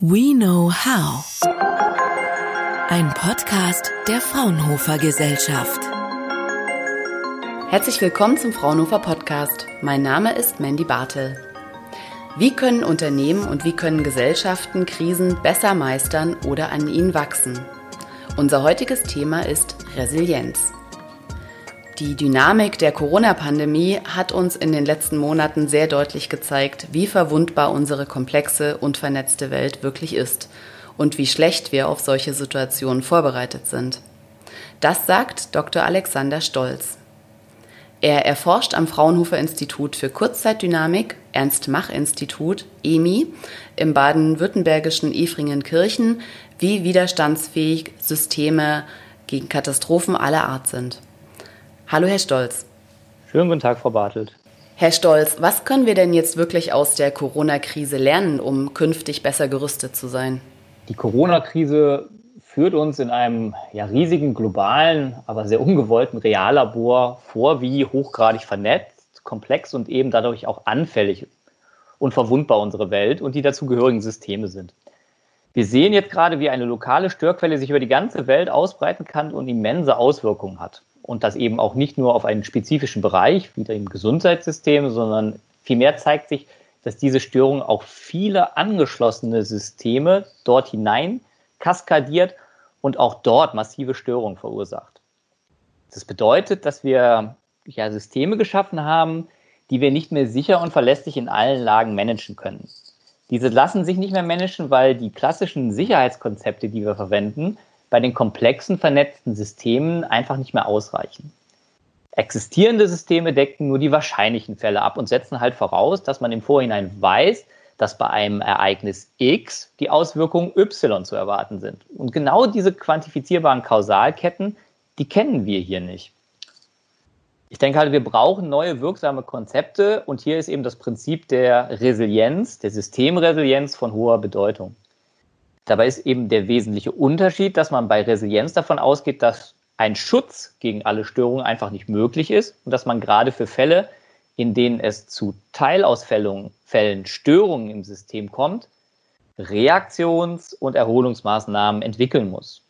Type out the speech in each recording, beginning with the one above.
We Know How. Ein Podcast der Fraunhofer Gesellschaft. Herzlich willkommen zum Fraunhofer Podcast. Mein Name ist Mandy Bartel. Wie können Unternehmen und wie können Gesellschaften Krisen besser meistern oder an ihnen wachsen? Unser heutiges Thema ist Resilienz. Die Dynamik der Corona-Pandemie hat uns in den letzten Monaten sehr deutlich gezeigt, wie verwundbar unsere komplexe und vernetzte Welt wirklich ist und wie schlecht wir auf solche Situationen vorbereitet sind. Das sagt Dr. Alexander Stolz. Er erforscht am Fraunhofer Institut für Kurzzeitdynamik, Ernst-Mach-Institut, EMI, im baden-württembergischen Efringenkirchen, wie widerstandsfähig Systeme gegen Katastrophen aller Art sind. Hallo, Herr Stolz. Schönen guten Tag, Frau Bartelt. Herr Stolz, was können wir denn jetzt wirklich aus der Corona-Krise lernen, um künftig besser gerüstet zu sein? Die Corona-Krise führt uns in einem ja, riesigen globalen, aber sehr ungewollten Reallabor vor, wie hochgradig vernetzt, komplex und eben dadurch auch anfällig und verwundbar unsere Welt und die dazugehörigen Systeme sind. Wir sehen jetzt gerade, wie eine lokale Störquelle sich über die ganze Welt ausbreiten kann und immense Auswirkungen hat und das eben auch nicht nur auf einen spezifischen Bereich, wie im Gesundheitssystem, sondern vielmehr zeigt sich, dass diese Störung auch viele angeschlossene Systeme dort hinein kaskadiert und auch dort massive Störungen verursacht. Das bedeutet, dass wir ja, Systeme geschaffen haben, die wir nicht mehr sicher und verlässlich in allen Lagen managen können. Diese lassen sich nicht mehr managen, weil die klassischen Sicherheitskonzepte, die wir verwenden, bei den komplexen vernetzten Systemen einfach nicht mehr ausreichen. Existierende Systeme decken nur die wahrscheinlichen Fälle ab und setzen halt voraus, dass man im Vorhinein weiß, dass bei einem Ereignis X die Auswirkungen Y zu erwarten sind. Und genau diese quantifizierbaren Kausalketten, die kennen wir hier nicht. Ich denke halt, wir brauchen neue wirksame Konzepte und hier ist eben das Prinzip der Resilienz, der Systemresilienz von hoher Bedeutung. Dabei ist eben der wesentliche Unterschied, dass man bei Resilienz davon ausgeht, dass ein Schutz gegen alle Störungen einfach nicht möglich ist und dass man gerade für Fälle, in denen es zu Teilausfällen, Störungen im System kommt, Reaktions- und Erholungsmaßnahmen entwickeln muss.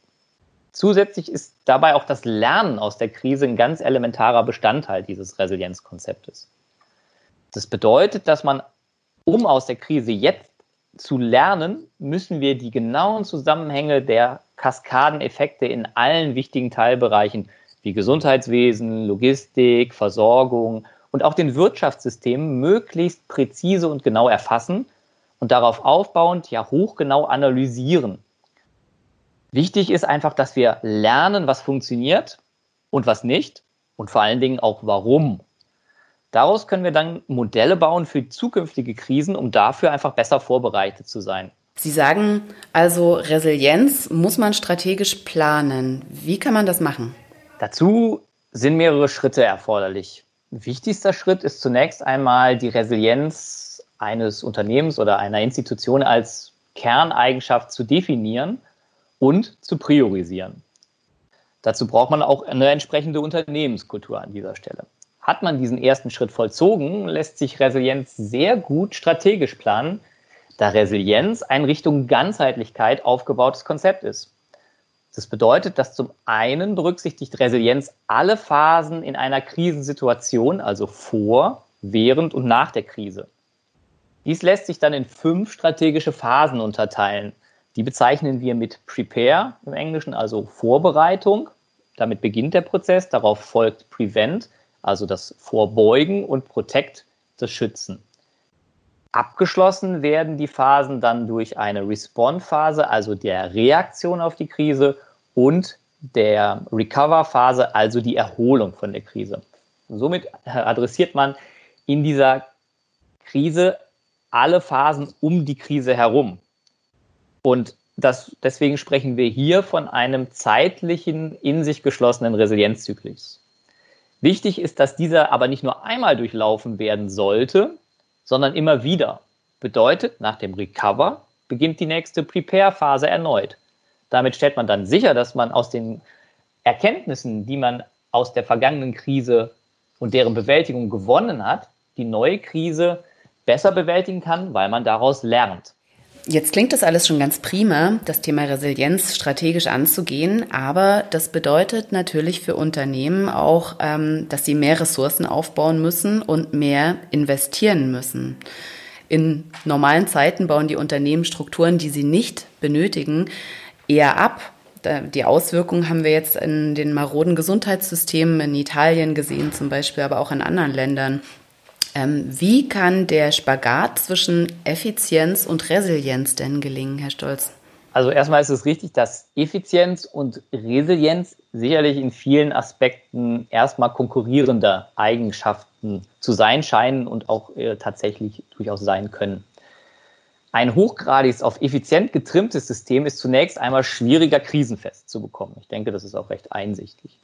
Zusätzlich ist dabei auch das Lernen aus der Krise ein ganz elementarer Bestandteil dieses Resilienzkonzeptes. Das bedeutet, dass man, um aus der Krise jetzt zu lernen, müssen wir die genauen Zusammenhänge der Kaskadeneffekte in allen wichtigen Teilbereichen wie Gesundheitswesen, Logistik, Versorgung und auch den Wirtschaftssystemen möglichst präzise und genau erfassen und darauf aufbauend ja hochgenau analysieren. Wichtig ist einfach, dass wir lernen, was funktioniert und was nicht und vor allen Dingen auch warum Daraus können wir dann Modelle bauen für zukünftige Krisen, um dafür einfach besser vorbereitet zu sein. Sie sagen also, Resilienz muss man strategisch planen. Wie kann man das machen? Dazu sind mehrere Schritte erforderlich. Wichtigster Schritt ist zunächst einmal die Resilienz eines Unternehmens oder einer Institution als Kerneigenschaft zu definieren und zu priorisieren. Dazu braucht man auch eine entsprechende Unternehmenskultur an dieser Stelle. Hat man diesen ersten Schritt vollzogen, lässt sich Resilienz sehr gut strategisch planen, da Resilienz ein Richtung Ganzheitlichkeit aufgebautes Konzept ist. Das bedeutet, dass zum einen berücksichtigt Resilienz alle Phasen in einer Krisensituation, also vor, während und nach der Krise. Dies lässt sich dann in fünf strategische Phasen unterteilen. Die bezeichnen wir mit Prepare im Englischen, also Vorbereitung. Damit beginnt der Prozess, darauf folgt Prevent, also das Vorbeugen und Protect, das Schützen. Abgeschlossen werden die Phasen dann durch eine Response-Phase, also der Reaktion auf die Krise, und der Recover-Phase, also die Erholung von der Krise. somit adressiert man in dieser Krise alle Phasen um die Krise herum. Und das, deswegen sprechen wir hier von einem zeitlichen, in sich geschlossenen Resilienzzyklus. Wichtig ist, dass dieser aber nicht nur einmal durchlaufen werden sollte, sondern immer wieder. Bedeutet, nach dem Recover beginnt die nächste Prepare-Phase erneut. Damit stellt man dann sicher, dass man aus den Erkenntnissen, die man aus der vergangenen Krise und deren Bewältigung gewonnen hat, die neue Krise besser bewältigen kann, weil man daraus lernt. Jetzt klingt das alles schon ganz prima, das Thema Resilienz strategisch anzugehen, aber das bedeutet natürlich für Unternehmen auch, ähm, dass sie mehr Ressourcen aufbauen müssen und mehr investieren müssen. In normalen Zeiten bauen die Unternehmen Strukturen, die sie nicht benötigen, eher ab. Die Auswirkungen haben wir jetzt in den maroden Gesundheitssystemen in Italien gesehen, zum Beispiel, aber auch in anderen Ländern. Ähm, wie kann der Spagat zwischen Effizienz und Resilienz denn gelingen, Herr Stolz? Also erstmal ist es richtig, dass Effizienz und Resilienz sicherlich in vielen Aspekten erstmal konkurrierende Eigenschaften zu sein scheinen und auch äh, tatsächlich durchaus sein können. Ein hochgradig auf effizient getrimmtes System ist zunächst einmal schwieriger krisenfest zu bekommen. Ich denke, das ist auch recht einsichtig.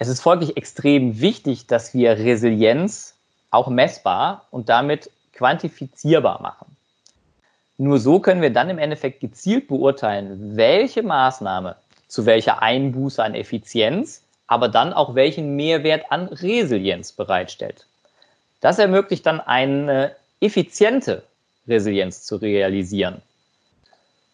Es ist folglich extrem wichtig, dass wir Resilienz auch messbar und damit quantifizierbar machen. Nur so können wir dann im Endeffekt gezielt beurteilen, welche Maßnahme zu welcher Einbuße an Effizienz, aber dann auch welchen Mehrwert an Resilienz bereitstellt. Das ermöglicht dann eine effiziente Resilienz zu realisieren.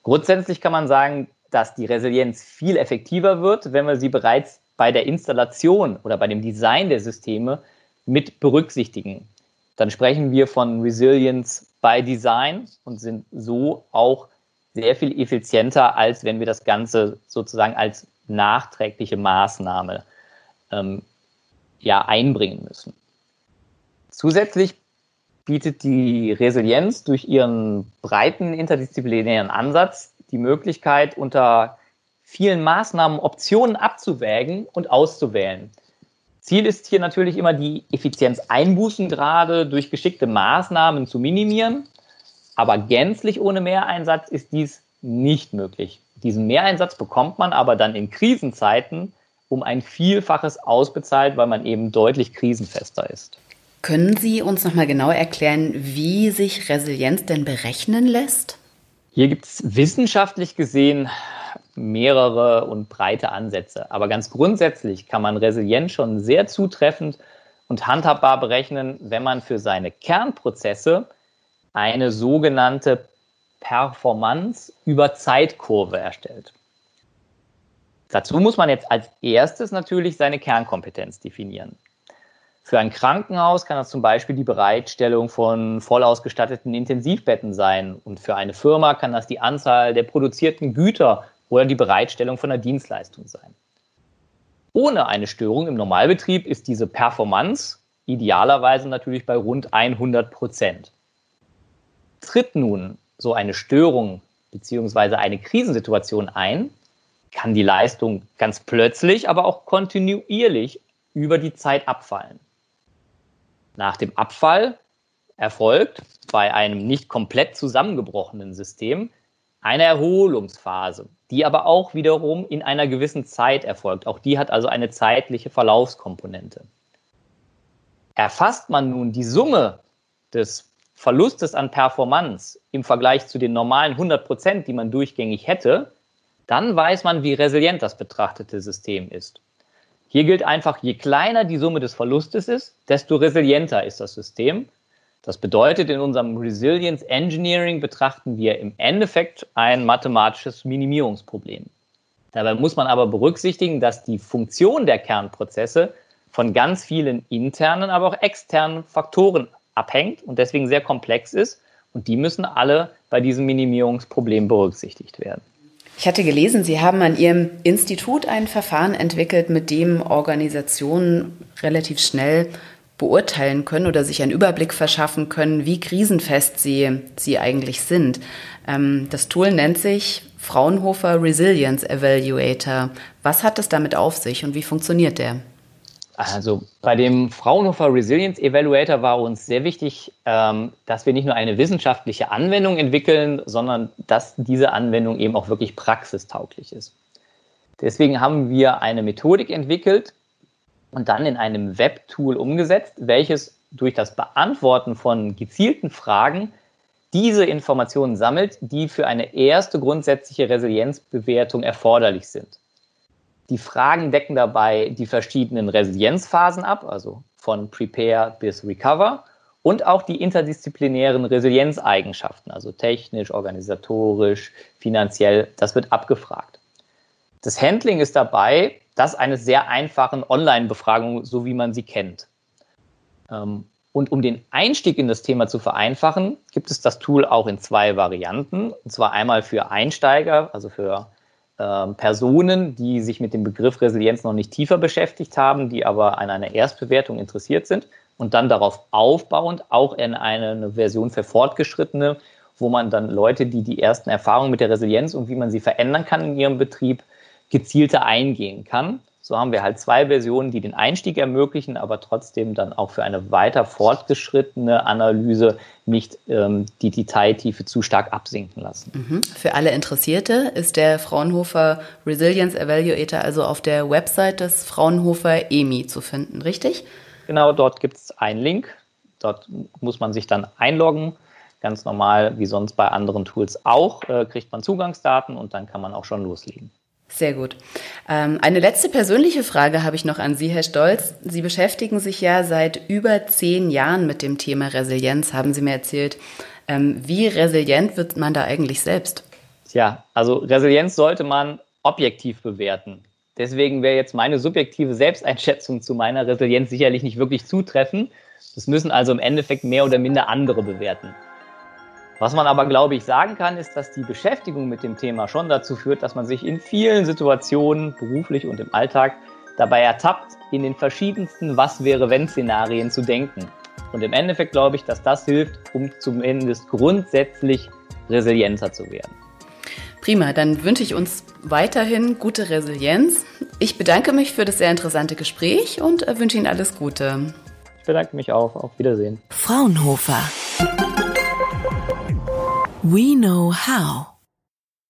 Grundsätzlich kann man sagen, dass die Resilienz viel effektiver wird, wenn wir sie bereits bei der Installation oder bei dem Design der Systeme mit berücksichtigen. Dann sprechen wir von Resilience by Design und sind so auch sehr viel effizienter, als wenn wir das Ganze sozusagen als nachträgliche Maßnahme ähm, ja, einbringen müssen. Zusätzlich bietet die Resilienz durch ihren breiten interdisziplinären Ansatz die Möglichkeit, unter vielen Maßnahmen Optionen abzuwägen und auszuwählen. Ziel ist hier natürlich immer, die Effizienzeinbußen gerade durch geschickte Maßnahmen zu minimieren. Aber gänzlich ohne Mehreinsatz ist dies nicht möglich. Diesen Mehreinsatz bekommt man aber dann in Krisenzeiten um ein Vielfaches ausbezahlt, weil man eben deutlich krisenfester ist. Können Sie uns nochmal genau erklären, wie sich Resilienz denn berechnen lässt? Hier gibt es wissenschaftlich gesehen mehrere und breite Ansätze. Aber ganz grundsätzlich kann man Resilienz schon sehr zutreffend und handhabbar berechnen, wenn man für seine Kernprozesse eine sogenannte Performance über Zeitkurve erstellt. Dazu muss man jetzt als erstes natürlich seine Kernkompetenz definieren. Für ein Krankenhaus kann das zum Beispiel die Bereitstellung von voll ausgestatteten Intensivbetten sein. Und für eine Firma kann das die Anzahl der produzierten Güter oder die Bereitstellung von einer Dienstleistung sein. Ohne eine Störung im Normalbetrieb ist diese Performance idealerweise natürlich bei rund 100 Prozent. Tritt nun so eine Störung bzw. eine Krisensituation ein, kann die Leistung ganz plötzlich, aber auch kontinuierlich über die Zeit abfallen. Nach dem Abfall erfolgt bei einem nicht komplett zusammengebrochenen System eine Erholungsphase, die aber auch wiederum in einer gewissen Zeit erfolgt. Auch die hat also eine zeitliche Verlaufskomponente. Erfasst man nun die Summe des Verlustes an Performance im Vergleich zu den normalen 100 Prozent, die man durchgängig hätte, dann weiß man, wie resilient das betrachtete System ist. Hier gilt einfach, je kleiner die Summe des Verlustes ist, desto resilienter ist das System das bedeutet, in unserem Resilience Engineering betrachten wir im Endeffekt ein mathematisches Minimierungsproblem. Dabei muss man aber berücksichtigen, dass die Funktion der Kernprozesse von ganz vielen internen, aber auch externen Faktoren abhängt und deswegen sehr komplex ist. Und die müssen alle bei diesem Minimierungsproblem berücksichtigt werden. Ich hatte gelesen, Sie haben an Ihrem Institut ein Verfahren entwickelt, mit dem Organisationen relativ schnell beurteilen können oder sich einen Überblick verschaffen können, wie krisenfest sie, sie eigentlich sind. Ähm, das Tool nennt sich Fraunhofer Resilience Evaluator. Was hat es damit auf sich und wie funktioniert der? Also bei dem Fraunhofer Resilience Evaluator war uns sehr wichtig, ähm, dass wir nicht nur eine wissenschaftliche Anwendung entwickeln, sondern dass diese Anwendung eben auch wirklich praxistauglich ist. Deswegen haben wir eine Methodik entwickelt, und dann in einem Webtool umgesetzt, welches durch das Beantworten von gezielten Fragen diese Informationen sammelt, die für eine erste grundsätzliche Resilienzbewertung erforderlich sind. Die Fragen decken dabei die verschiedenen Resilienzphasen ab, also von Prepare bis Recover und auch die interdisziplinären Resilienzeigenschaften, also technisch, organisatorisch, finanziell, das wird abgefragt. Das Handling ist dabei das eines sehr einfachen Online-Befragung, so wie man sie kennt. Ähm, und um den Einstieg in das Thema zu vereinfachen, gibt es das Tool auch in zwei Varianten. Und zwar einmal für Einsteiger, also für ähm, Personen, die sich mit dem Begriff Resilienz noch nicht tiefer beschäftigt haben, die aber an einer Erstbewertung interessiert sind und dann darauf aufbauend auch in eine, eine Version für Fortgeschrittene, wo man dann Leute, die die ersten Erfahrungen mit der Resilienz und wie man sie verändern kann in ihrem Betrieb, gezielter eingehen kann. So haben wir halt zwei Versionen, die den Einstieg ermöglichen, aber trotzdem dann auch für eine weiter fortgeschrittene Analyse nicht ähm, die Detailtiefe zu stark absinken lassen. Mhm. Für alle Interessierte ist der Fraunhofer Resilience Evaluator also auf der Website des Fraunhofer EMI zu finden, richtig? Genau, dort gibt es einen Link. Dort muss man sich dann einloggen. Ganz normal, wie sonst bei anderen Tools auch, äh, kriegt man Zugangsdaten und dann kann man auch schon loslegen. Sehr gut. Ähm, eine letzte persönliche Frage habe ich noch an Sie, Herr Stolz. Sie beschäftigen sich ja seit über zehn Jahren mit dem Thema Resilienz, haben Sie mir erzählt. Ähm, wie resilient wird man da eigentlich selbst? Tja, also Resilienz sollte man objektiv bewerten. Deswegen wäre jetzt meine subjektive Selbsteinschätzung zu meiner Resilienz sicherlich nicht wirklich zutreffen. Das müssen also im Endeffekt mehr oder minder andere bewerten. Was man aber, glaube ich, sagen kann, ist, dass die Beschäftigung mit dem Thema schon dazu führt, dass man sich in vielen Situationen, beruflich und im Alltag, dabei ertappt, in den verschiedensten Was-wäre-wenn-Szenarien zu denken. Und im Endeffekt glaube ich, dass das hilft, um zumindest grundsätzlich resilienter zu werden. Prima, dann wünsche ich uns weiterhin gute Resilienz. Ich bedanke mich für das sehr interessante Gespräch und wünsche Ihnen alles Gute. Ich bedanke mich auch. Auf Wiedersehen. Fraunhofer. We know how.